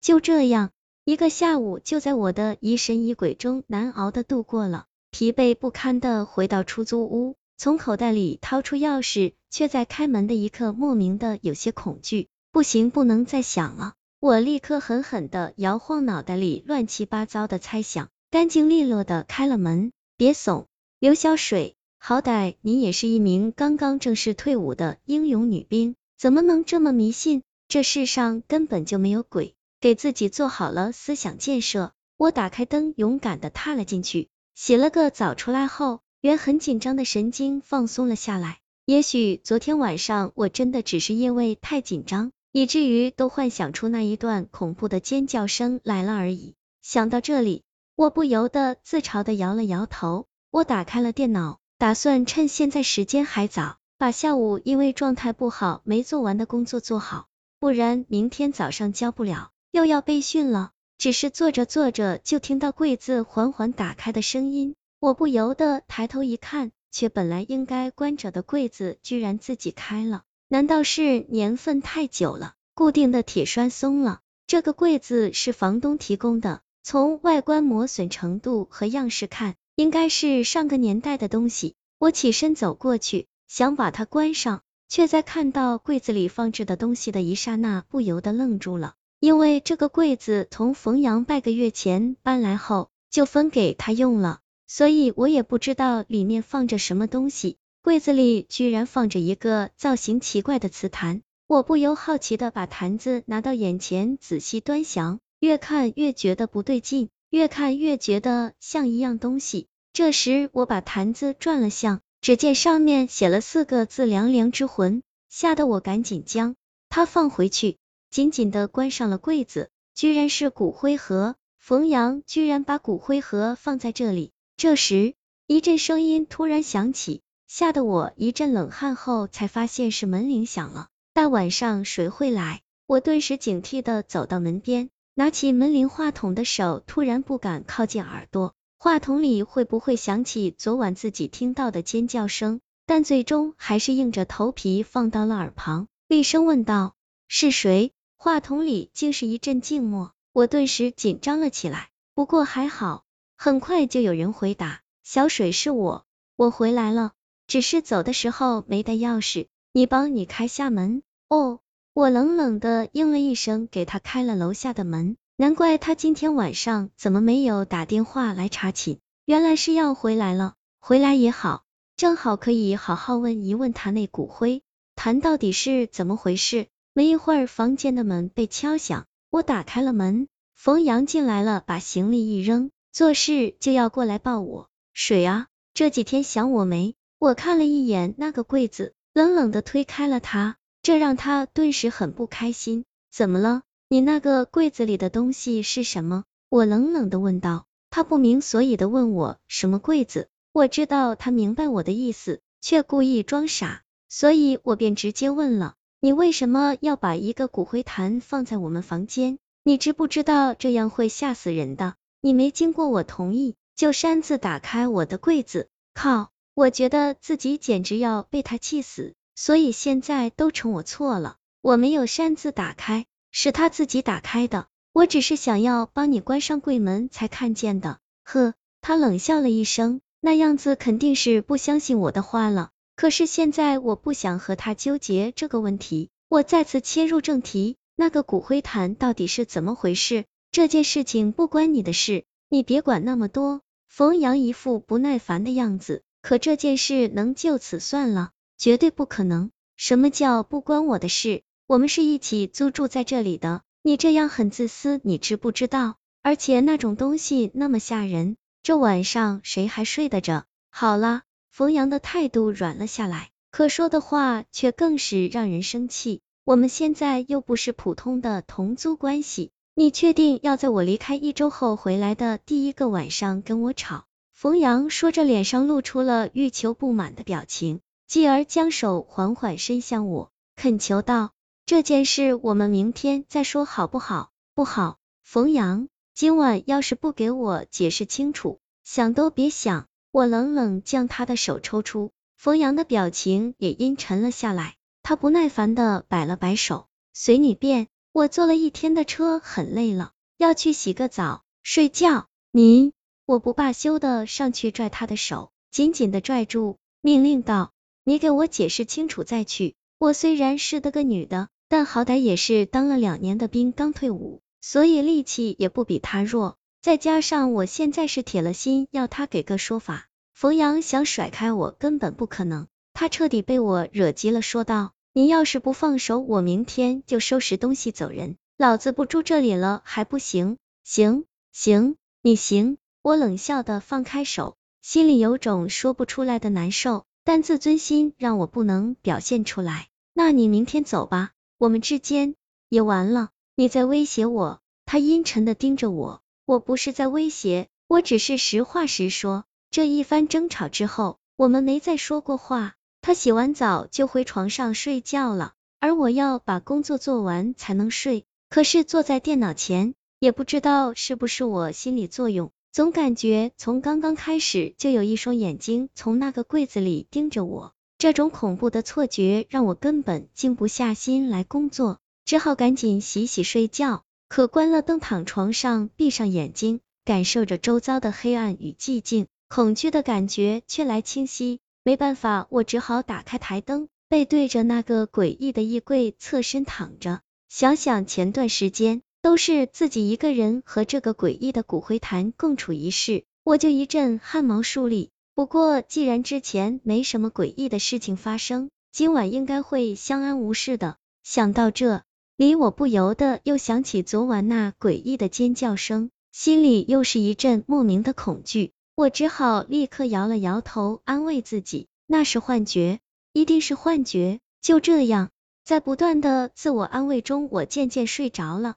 就这样，一个下午就在我的疑神疑鬼中难熬的度过了。疲惫不堪的回到出租屋，从口袋里掏出钥匙，却在开门的一刻莫名的有些恐惧。不行，不能再想了。我立刻狠狠的摇晃脑袋里乱七八糟的猜想，干净利落的开了门。别怂，刘小水，好歹你也是一名刚刚正式退伍的英勇女兵，怎么能这么迷信？这世上根本就没有鬼。给自己做好了思想建设，我打开灯，勇敢的踏了进去。洗了个澡出来后，原很紧张的神经放松了下来。也许昨天晚上我真的只是因为太紧张，以至于都幻想出那一段恐怖的尖叫声来了而已。想到这里，我不由得自嘲的摇了摇头。我打开了电脑，打算趁现在时间还早，把下午因为状态不好没做完的工作做好，不然明天早上交不了。又要被训了，只是坐着坐着，就听到柜子缓缓打开的声音，我不由得抬头一看，却本来应该关着的柜子居然自己开了，难道是年份太久了，固定的铁栓松了？这个柜子是房东提供的，从外观磨损程度和样式看，应该是上个年代的东西。我起身走过去，想把它关上，却在看到柜子里放置的东西的一刹那，不由得愣住了。因为这个柜子从冯阳半个月前搬来后就分给他用了，所以我也不知道里面放着什么东西。柜子里居然放着一个造型奇怪的瓷坛，我不由好奇的把坛子拿到眼前仔细端详，越看越觉得不对劲，越看越觉得像一样东西。这时我把坛子转了向，只见上面写了四个字“凉凉之魂”，吓得我赶紧将它放回去。紧紧的关上了柜子，居然是骨灰盒，冯阳居然把骨灰盒放在这里。这时，一阵声音突然响起，吓得我一阵冷汗，后才发现是门铃响了。大晚上谁会来？我顿时警惕的走到门边，拿起门铃话筒的手突然不敢靠近耳朵，话筒里会不会响起昨晚自己听到的尖叫声？但最终还是硬着头皮放到了耳旁，厉声问道：“是谁？”话筒里竟是一阵静默，我顿时紧张了起来。不过还好，很快就有人回答：“小水是我，我回来了，只是走的时候没带钥匙，你帮你开下门。”哦，我冷冷的应了一声，给他开了楼下的门。难怪他今天晚上怎么没有打电话来查寝，原来是要回来了。回来也好，正好可以好好问一问他那骨灰坛到底是怎么回事。没一会儿，房间的门被敲响，我打开了门，冯阳进来了，把行李一扔，做事就要过来抱我。水啊，这几天想我没？我看了一眼那个柜子，冷冷的推开了他，这让他顿时很不开心。怎么了？你那个柜子里的东西是什么？我冷冷的问道。他不明所以的问我什么柜子，我知道他明白我的意思，却故意装傻，所以我便直接问了。你为什么要把一个骨灰坛放在我们房间？你知不知道这样会吓死人的？你没经过我同意就擅自打开我的柜子，靠！我觉得自己简直要被他气死，所以现在都成我错了，我没有擅自打开，是他自己打开的，我只是想要帮你关上柜门才看见的。呵，他冷笑了一声，那样子肯定是不相信我的话了。可是现在我不想和他纠结这个问题，我再次切入正题，那个骨灰坛到底是怎么回事？这件事情不关你的事，你别管那么多。冯阳一副不耐烦的样子，可这件事能就此算了？绝对不可能！什么叫不关我的事？我们是一起租住在这里的，你这样很自私，你知不知道？而且那种东西那么吓人，这晚上谁还睡得着？好了。冯阳的态度软了下来，可说的话却更是让人生气。我们现在又不是普通的同租关系，你确定要在我离开一周后回来的第一个晚上跟我吵？冯阳说着，脸上露出了欲求不满的表情，继而将手缓缓伸向我，恳求道：“这件事我们明天再说好不好？”不好，冯阳，今晚要是不给我解释清楚，想都别想。我冷冷将他的手抽出，冯阳的表情也阴沉了下来，他不耐烦的摆了摆手，随你便。我坐了一天的车，很累了，要去洗个澡，睡觉。你，我不罢休的上去拽他的手，紧紧的拽住，命令道：“你给我解释清楚再去。”我虽然是的个女的，但好歹也是当了两年的兵，刚退伍，所以力气也不比他弱。再加上我现在是铁了心要他给个说法，冯阳想甩开我根本不可能。他彻底被我惹急了，说道：“你要是不放手，我明天就收拾东西走人，老子不住这里了还不行？行行，你行。”我冷笑的放开手，心里有种说不出来的难受，但自尊心让我不能表现出来。那你明天走吧，我们之间也完了。你在威胁我？他阴沉的盯着我，我不是在威胁，我只是实话实说。这一番争吵之后，我们没再说过话。他洗完澡就回床上睡觉了，而我要把工作做完才能睡。可是坐在电脑前，也不知道是不是我心理作用，总感觉从刚刚开始就有一双眼睛从那个柜子里盯着我。这种恐怖的错觉让我根本静不下心来工作，只好赶紧洗洗睡觉。可关了灯，躺床上，闭上眼睛，感受着周遭的黑暗与寂静，恐惧的感觉却来清晰。没办法，我只好打开台灯，背对着那个诡异的衣柜，侧身躺着。想想前段时间都是自己一个人和这个诡异的骨灰坛共处一室，我就一阵汗毛竖立。不过既然之前没什么诡异的事情发生，今晚应该会相安无事的。想到这里，我不由得又想起昨晚那诡异的尖叫声，心里又是一阵莫名的恐惧。我只好立刻摇了摇头，安慰自己，那是幻觉，一定是幻觉。就这样，在不断的自我安慰中，我渐渐睡着了。